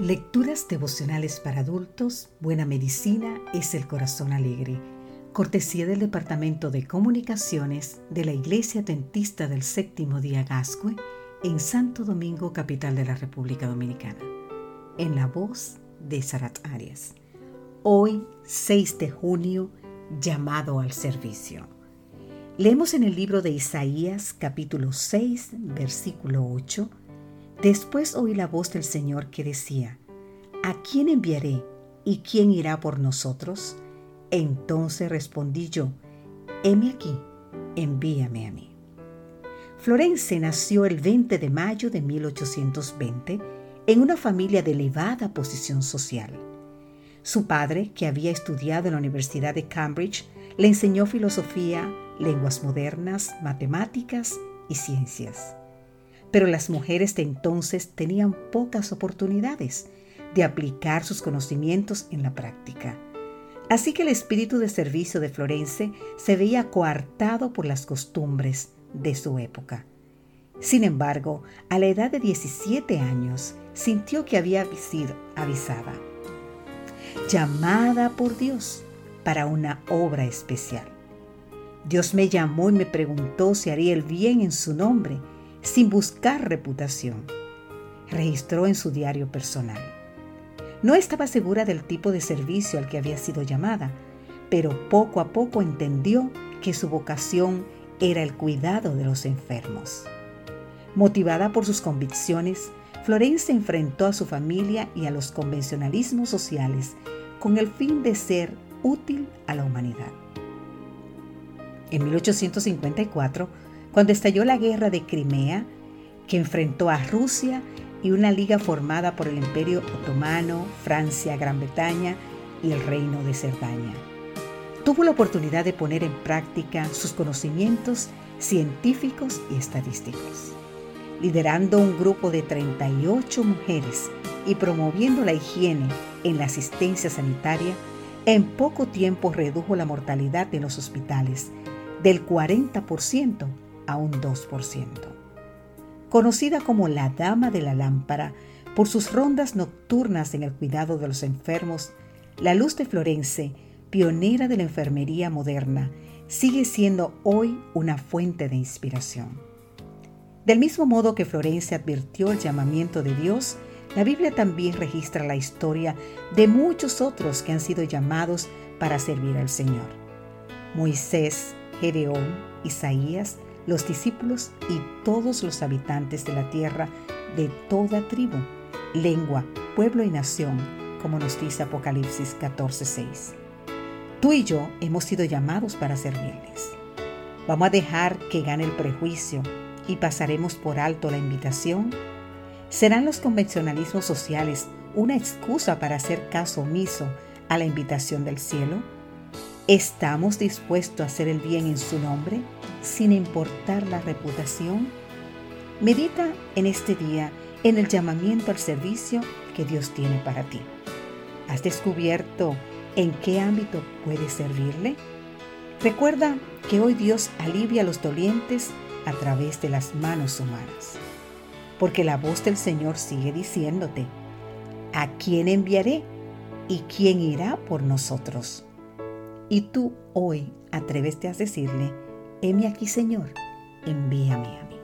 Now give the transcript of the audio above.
Lecturas devocionales para adultos, Buena Medicina es el Corazón Alegre. Cortesía del Departamento de Comunicaciones de la Iglesia Adventista del Séptimo Día Gascue en Santo Domingo, capital de la República Dominicana. En la voz de Sarat Arias. Hoy, 6 de junio, llamado al servicio. Leemos en el libro de Isaías, capítulo 6, versículo 8 Después oí la voz del Señor que decía, ¿A quién enviaré y quién irá por nosotros? Entonces respondí yo, heme aquí, envíame a mí. Florence nació el 20 de mayo de 1820 en una familia de elevada posición social. Su padre, que había estudiado en la Universidad de Cambridge, le enseñó filosofía, lenguas modernas, matemáticas y ciencias. Pero las mujeres de entonces tenían pocas oportunidades de aplicar sus conocimientos en la práctica. Así que el espíritu de servicio de Florence se veía coartado por las costumbres de su época. Sin embargo, a la edad de 17 años, sintió que había sido avisada, llamada por Dios para una obra especial. Dios me llamó y me preguntó si haría el bien en su nombre sin buscar reputación. Registró en su diario personal. No estaba segura del tipo de servicio al que había sido llamada, pero poco a poco entendió que su vocación era el cuidado de los enfermos. Motivada por sus convicciones, Florence enfrentó a su familia y a los convencionalismos sociales con el fin de ser útil a la humanidad. En 1854, cuando estalló la guerra de Crimea, que enfrentó a Rusia y una liga formada por el Imperio Otomano, Francia, Gran Bretaña y el Reino de Cerdaña. Tuvo la oportunidad de poner en práctica sus conocimientos científicos y estadísticos, liderando un grupo de 38 mujeres y promoviendo la higiene en la asistencia sanitaria, en poco tiempo redujo la mortalidad en los hospitales del 40% a un 2%. Conocida como la Dama de la Lámpara por sus rondas nocturnas en el cuidado de los enfermos, la luz de Florence, pionera de la enfermería moderna, sigue siendo hoy una fuente de inspiración. Del mismo modo que Florence advirtió el llamamiento de Dios, la Biblia también registra la historia de muchos otros que han sido llamados para servir al Señor. Moisés, Gedeón, Isaías, los discípulos y todos los habitantes de la tierra de toda tribu, lengua, pueblo y nación, como nos dice Apocalipsis 14:6. Tú y yo hemos sido llamados para servirles. Vamos a dejar que gane el prejuicio y pasaremos por alto la invitación. ¿Serán los convencionalismos sociales una excusa para hacer caso omiso a la invitación del cielo? ¿Estamos dispuestos a hacer el bien en su nombre sin importar la reputación? Medita en este día en el llamamiento al servicio que Dios tiene para ti. ¿Has descubierto en qué ámbito puedes servirle? Recuerda que hoy Dios alivia a los dolientes a través de las manos humanas. Porque la voz del Señor sigue diciéndote, ¿a quién enviaré? ¿Y quién irá por nosotros? Y tú hoy atrévete a decirle, heme aquí Señor, envíame a mí.